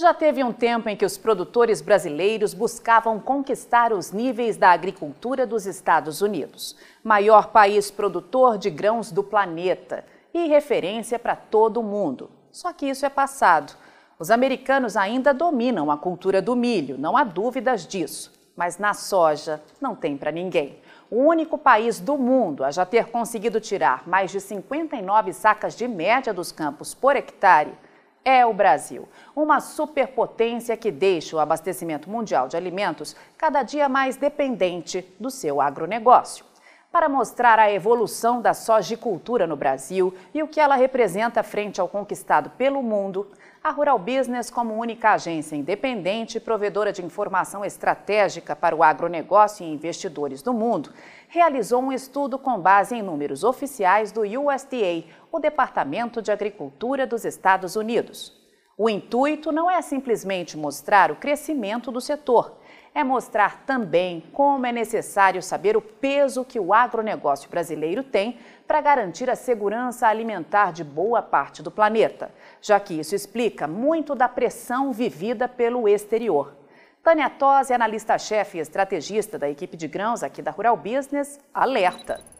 Já teve um tempo em que os produtores brasileiros buscavam conquistar os níveis da agricultura dos Estados Unidos, maior país produtor de grãos do planeta e referência para todo o mundo. Só que isso é passado. Os americanos ainda dominam a cultura do milho, não há dúvidas disso. Mas na soja não tem para ninguém. O único país do mundo a já ter conseguido tirar mais de 59 sacas de média dos campos por hectare é o Brasil, uma superpotência que deixa o abastecimento mundial de alimentos cada dia mais dependente do seu agronegócio. Para mostrar a evolução da sojicultura no Brasil e o que ela representa frente ao conquistado pelo mundo, a Rural Business, como única agência independente e provedora de informação estratégica para o agronegócio e investidores do mundo, realizou um estudo com base em números oficiais do USDA, o Departamento de Agricultura dos Estados Unidos. O intuito não é simplesmente mostrar o crescimento do setor, é mostrar também como é necessário saber o peso que o agronegócio brasileiro tem para garantir a segurança alimentar de boa parte do planeta, já que isso explica muito da pressão vivida pelo exterior. Tânia Tosi, analista-chefe e estrategista da equipe de grãos aqui da Rural Business, alerta.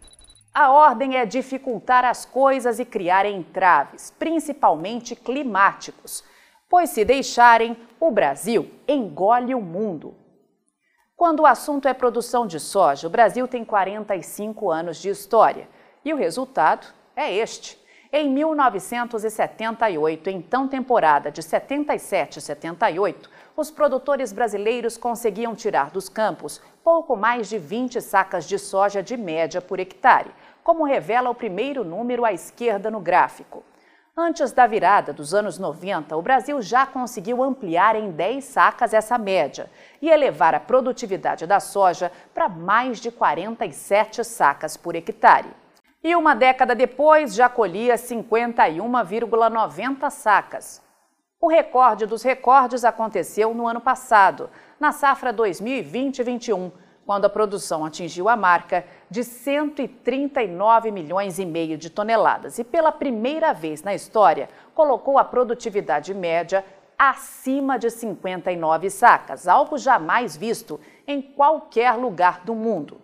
A ordem é dificultar as coisas e criar entraves, principalmente climáticos, pois se deixarem, o Brasil engole o mundo. Quando o assunto é produção de soja, o Brasil tem 45 anos de história e o resultado é este. Em 1978, então temporada de 77 e 78, os produtores brasileiros conseguiam tirar dos campos pouco mais de 20 sacas de soja de média por hectare, como revela o primeiro número à esquerda no gráfico. Antes da virada dos anos 90, o Brasil já conseguiu ampliar em 10 sacas essa média e elevar a produtividade da soja para mais de 47 sacas por hectare. E uma década depois já colhia 51,90 sacas. O recorde dos recordes aconteceu no ano passado, na safra 2020-21, quando a produção atingiu a marca de 139 milhões e meio de toneladas e pela primeira vez na história colocou a produtividade média acima de 59 sacas, algo jamais visto em qualquer lugar do mundo.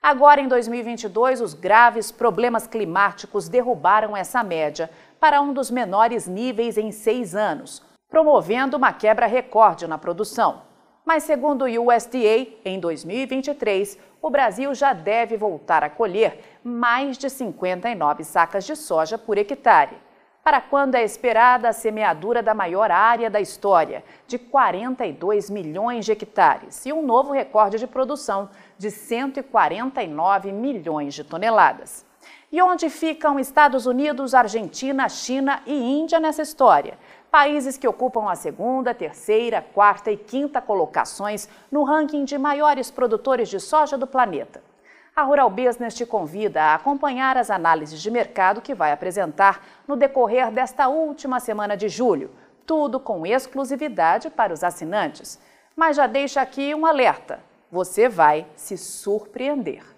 Agora, em 2022, os graves problemas climáticos derrubaram essa média para um dos menores níveis em seis anos, promovendo uma quebra recorde na produção. Mas, segundo o USDA, em 2023, o Brasil já deve voltar a colher mais de 59 sacas de soja por hectare para quando é esperada a semeadura da maior área da história, de 42 milhões de hectares, e um novo recorde de produção de 149 milhões de toneladas. E onde ficam Estados Unidos, Argentina, China e Índia nessa história? Países que ocupam a segunda, terceira, quarta e quinta colocações no ranking de maiores produtores de soja do planeta. A Rural Business te convida a acompanhar as análises de mercado que vai apresentar no decorrer desta última semana de julho, tudo com exclusividade para os assinantes. Mas já deixa aqui um alerta: você vai se surpreender.